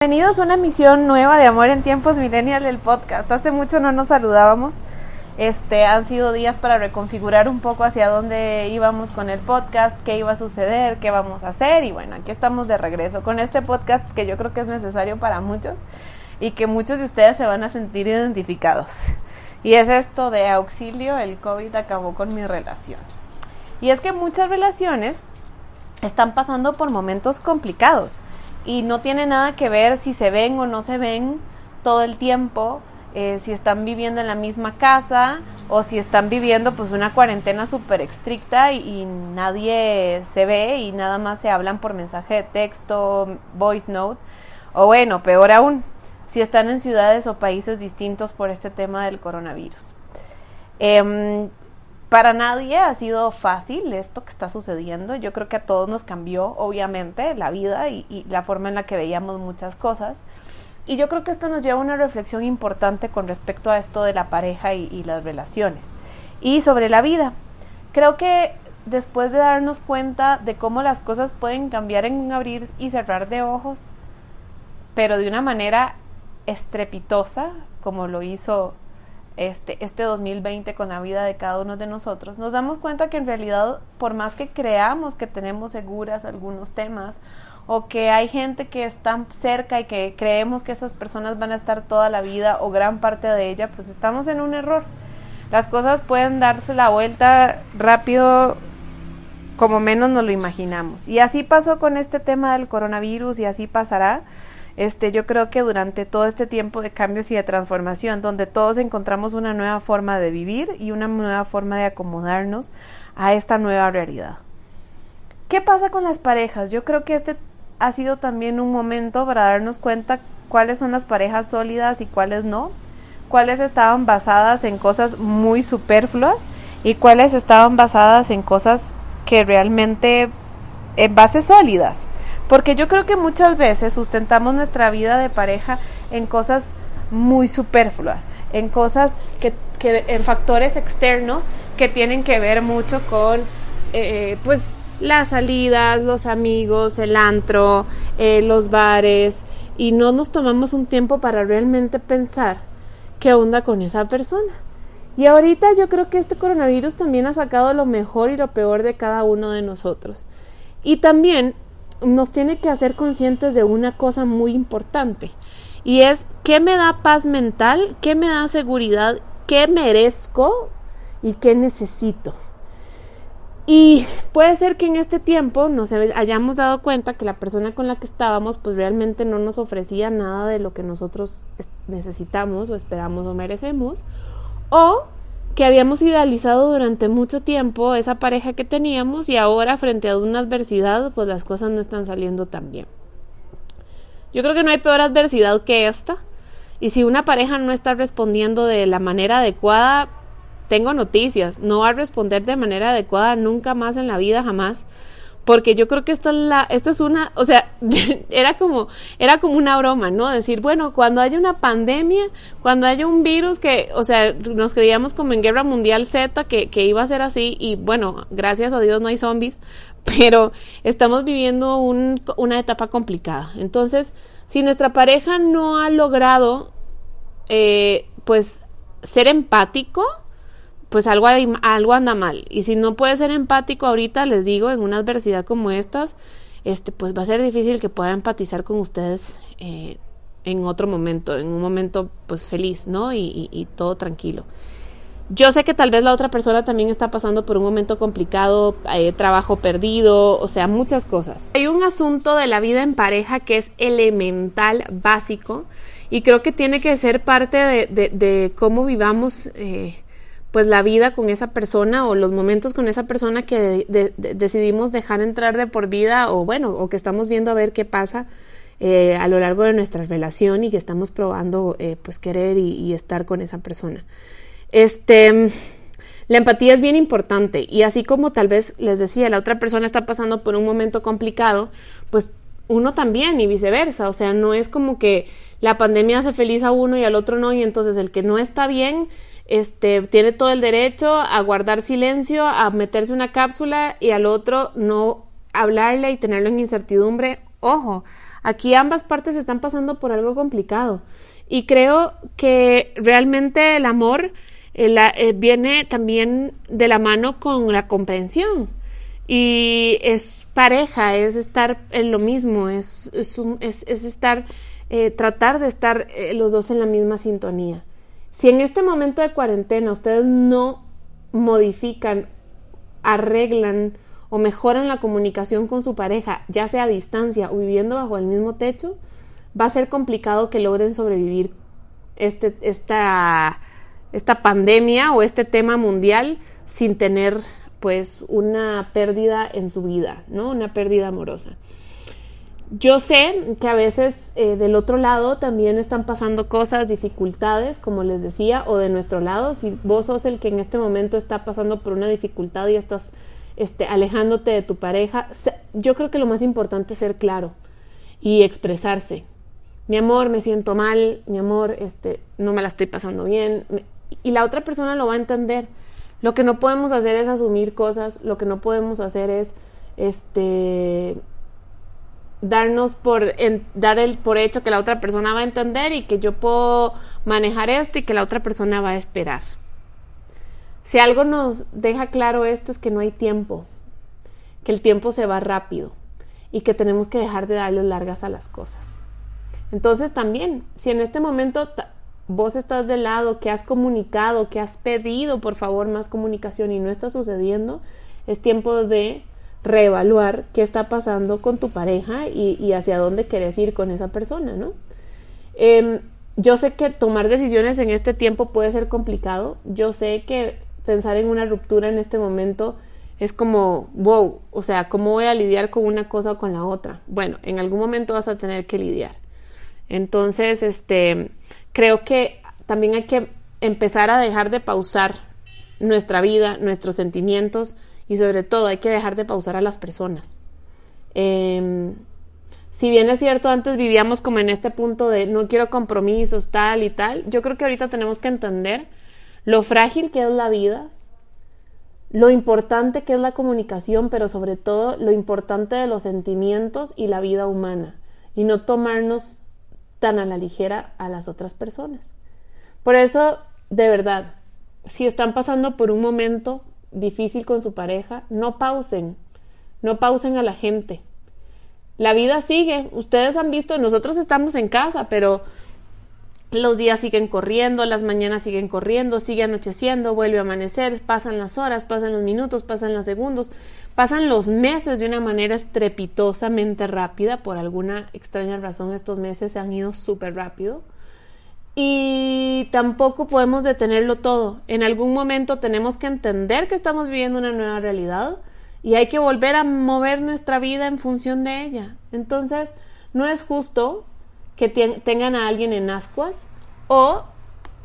Bienvenidos a una emisión nueva de Amor en Tiempos Millennial, el podcast. Hace mucho no nos saludábamos. Este, han sido días para reconfigurar un poco hacia dónde íbamos con el podcast, qué iba a suceder, qué vamos a hacer y bueno, aquí estamos de regreso con este podcast que yo creo que es necesario para muchos y que muchos de ustedes se van a sentir identificados. Y es esto de auxilio, el COVID acabó con mi relación. Y es que muchas relaciones están pasando por momentos complicados y no tiene nada que ver si se ven o no se ven todo el tiempo, eh, si están viviendo en la misma casa o si están viviendo pues una cuarentena súper estricta y, nadie se ve y nada más se hablan por mensaje de texto, voice note, o bueno, peor aún, si están en ciudades o países distintos por este tema del coronavirus. Em, para nadie ha sido fácil esto que está sucediendo. Yo creo que a todos nos cambió, obviamente, la vida y, la forma en la que veíamos muchas cosas. Y yo creo que esto nos lleva a una reflexión importante con respecto a esto de la pareja y, y las relaciones. Y sobre la vida. Creo que después de darnos cuenta de cómo las cosas pueden cambiar en un abrir y cerrar de ojos, pero de una manera estrepitosa, como lo hizo este, este 2020 con la vida de cada uno de nosotros, nos damos cuenta que en realidad, por más que creamos que tenemos seguras algunos temas, o que hay gente que está cerca y que creemos que esas personas van a estar toda la vida o gran parte de ella, pues estamos en un error. Las cosas pueden darse la vuelta rápido como menos nos lo imaginamos. Y así pasó con este tema del coronavirus y así pasará. Este, yo creo que durante todo este tiempo de cambios y de transformación, donde todos encontramos una nueva forma de vivir y una nueva forma de acomodarnos a esta nueva realidad. ¿Qué pasa con las parejas? Yo creo que este ha sido también un momento para darnos cuenta cuáles son las parejas sólidas y cuáles no, cuáles estaban basadas en cosas muy superfluas y cuáles estaban basadas en cosas que realmente en bases sólidas. Porque yo creo que muchas veces sustentamos nuestra vida de pareja en cosas muy superfluas, en cosas que, que en factores externos que tienen que ver mucho con, eh, pues, las salidas, los amigos, el antro, eh, los bares, y no nos tomamos un tiempo para realmente pensar qué onda con esa persona. Y ahorita yo creo que este coronavirus también ha sacado lo mejor y lo peor de cada uno de nosotros. Y también nos tiene que hacer conscientes de una cosa muy importante y es qué me da paz mental, qué me da seguridad, qué merezco y qué necesito. Y puede ser que en este tiempo nos hayamos dado cuenta que la persona con la que estábamos pues realmente no nos ofrecía nada de lo que nosotros necesitamos o esperamos o merecemos. O que habíamos idealizado durante mucho tiempo esa pareja que teníamos y ahora frente a una adversidad pues las cosas no están saliendo tan bien. Yo creo que no hay peor adversidad que esta y si una pareja no está respondiendo de la manera adecuada, tengo noticias, no va a responder de manera adecuada nunca más en la vida jamás porque yo creo que esta es la, esta es una, o sea, era como, era como una broma, ¿no? Decir, bueno, cuando haya una pandemia, cuando haya un virus que, o sea, nos creíamos como en Guerra Mundial Z que, que iba a ser así, y bueno, gracias a Dios no hay zombies, pero estamos viviendo un, una etapa complicada. Entonces, si nuestra pareja no ha logrado, eh, pues, ser empático, pues algo, algo anda mal. Y si no puede ser empático ahorita, les digo, en una adversidad como estas, este, pues va a ser difícil que pueda empatizar con ustedes eh, en otro momento, en un momento pues feliz, ¿no? Y, todo tranquilo. Yo sé que tal vez la otra persona también está pasando por un momento complicado, eh, trabajo perdido, o sea, muchas cosas. Hay un asunto de la vida en pareja que es elemental, básico, y creo que tiene que ser parte de, de, de cómo vivamos eh, pues la vida con esa persona o los momentos con esa persona que decidimos dejar entrar de por vida o bueno, o que estamos viendo a ver qué pasa eh, a lo largo de nuestra relación y que estamos probando eh, pues querer y, estar con esa persona. Este, la empatía es bien importante y así como tal vez les decía, la otra persona está pasando por un momento complicado, pues uno también y viceversa, o sea, no es como que la pandemia hace feliz a uno y al otro no y entonces el que no está bien este, tiene todo el derecho a guardar silencio, a meterse una cápsula y al otro no hablarle y tenerlo en incertidumbre. Ojo, Aquí ambas partes están pasando por algo complicado. Y creo que realmente el amor eh, eh, viene también de la mano con la comprensión. Y es pareja, es estar en lo mismo, es, es, estar, eh, tratar de estar los dos en la misma sintonía. Si en este momento de cuarentena ustedes no modifican, arreglan o mejoran la comunicación con su pareja, ya sea a distancia o viviendo bajo el mismo techo, va a ser complicado que logren sobrevivir este, esta, esta pandemia o este tema mundial sin tener pues una pérdida en su vida, ¿no? Una pérdida amorosa. Yo sé que a veces eh, del otro lado también están pasando cosas, dificultades, como les decía, o de nuestro lado, si vos sos el que en este momento está pasando por una dificultad y estás este, alejándote de tu pareja, yo creo que lo más importante es ser claro y expresarse. Mi amor, me siento mal, mi amor, este, no me la estoy pasando bien, y la otra persona lo va a entender. Lo que no podemos hacer es asumir cosas, lo que no podemos hacer es este darnos por dar el por hecho que la otra persona va a entender y que yo puedo manejar esto y que la otra persona va a esperar. Si algo nos deja claro esto es que no hay tiempo, que el tiempo se va rápido y que tenemos que dejar de darle largas a las cosas. Entonces también, si en este momento vos estás del lado, que has comunicado, que has pedido por favor más comunicación y no está sucediendo, es tiempo de reevaluar qué está pasando con tu pareja y, hacia dónde quieres ir con esa persona, ¿no? Em, yo sé que tomar decisiones en este tiempo puede ser complicado. Yo sé que pensar en una ruptura en este momento es como, wow, o sea, ¿cómo voy a lidiar con una cosa o con la otra? Bueno, en algún momento vas a tener que lidiar. Entonces, este, creo que también hay que empezar a dejar de pausar nuestra vida, nuestros sentimientos, y sobre todo hay que dejar de pausar a las personas. Em, si bien es cierto, antes vivíamos como en este punto de no quiero compromisos, tal y tal, yo creo que ahorita tenemos que entender lo frágil que es la vida, lo importante que es la comunicación, pero sobre todo lo importante de los sentimientos y la vida humana, y no tomarnos tan a la ligera a las otras personas. Por eso, de verdad, si están pasando por un momento difícil con su pareja, no pausen, no pausen a la gente. La vida sigue, ustedes han visto, nosotros estamos en casa, pero los días siguen corriendo, las mañanas siguen corriendo, sigue anocheciendo, vuelve a amanecer, pasan las horas, pasan los minutos, pasan los segundos, pasan los meses de una manera estrepitosamente rápida, por alguna extraña razón estos meses se han ido súper rápido y tampoco podemos detenerlo todo. En algún momento tenemos que entender que estamos viviendo una nueva realidad y hay que volver a mover nuestra vida en función de ella. Entonces, no es justo que tengan a alguien en ascuas o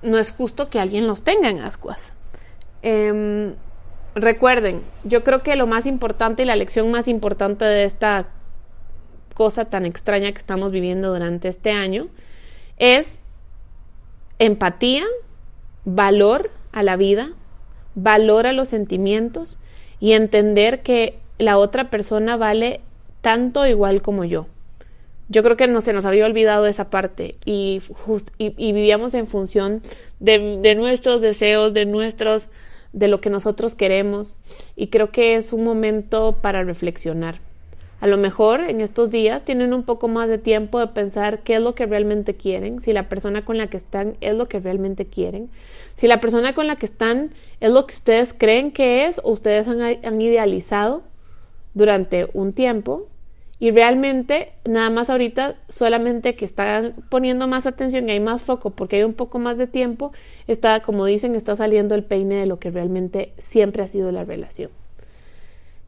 no es justo que alguien los tenga en ascuas. Em, recuerden, yo creo que lo más importante y la lección más importante de esta cosa tan extraña que estamos viviendo durante este año es empatía, valor a la vida, valor a los sentimientos y entender que la otra persona vale tanto igual como yo. Yo creo que no se nos había olvidado esa parte y, y, vivíamos en función de, de nuestros deseos, de nuestros, de lo que nosotros queremos y creo que es un momento para reflexionar. A lo mejor en estos días tienen un poco más de tiempo de pensar qué es lo que realmente quieren, si la persona con la que están es lo que realmente quieren, si la persona con la que están es lo que ustedes creen que es o ustedes han, idealizado durante un tiempo y realmente nada más ahorita solamente que están poniendo más atención y hay más foco porque hay un poco más de tiempo, está como dicen, está saliendo el peine de lo que realmente siempre ha sido la relación.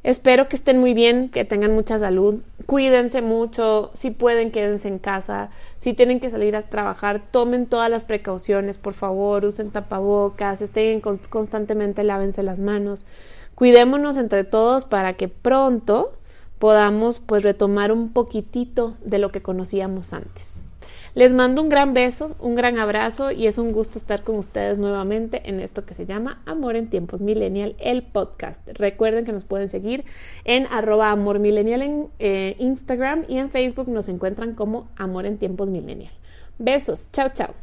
Espero que estén muy bien, que tengan mucha salud. Cuídense mucho. Si pueden, quédense en casa. Si tienen que salir a trabajar, tomen todas las precauciones, por favor. Usen tapabocas, estén constantemente, lávense las manos. Cuidémonos entre todos para que pronto podamos pues retomar un poquitito de lo que conocíamos antes. Les mando un gran beso, un gran abrazo y es un gusto estar con ustedes nuevamente en esto que se llama Amor en Tiempos Millennial, el podcast. Recuerden que nos pueden seguir en arroba en eh, Instagram y en Facebook nos encuentran como Amor en Tiempos Millennial. Besos, chao, chao.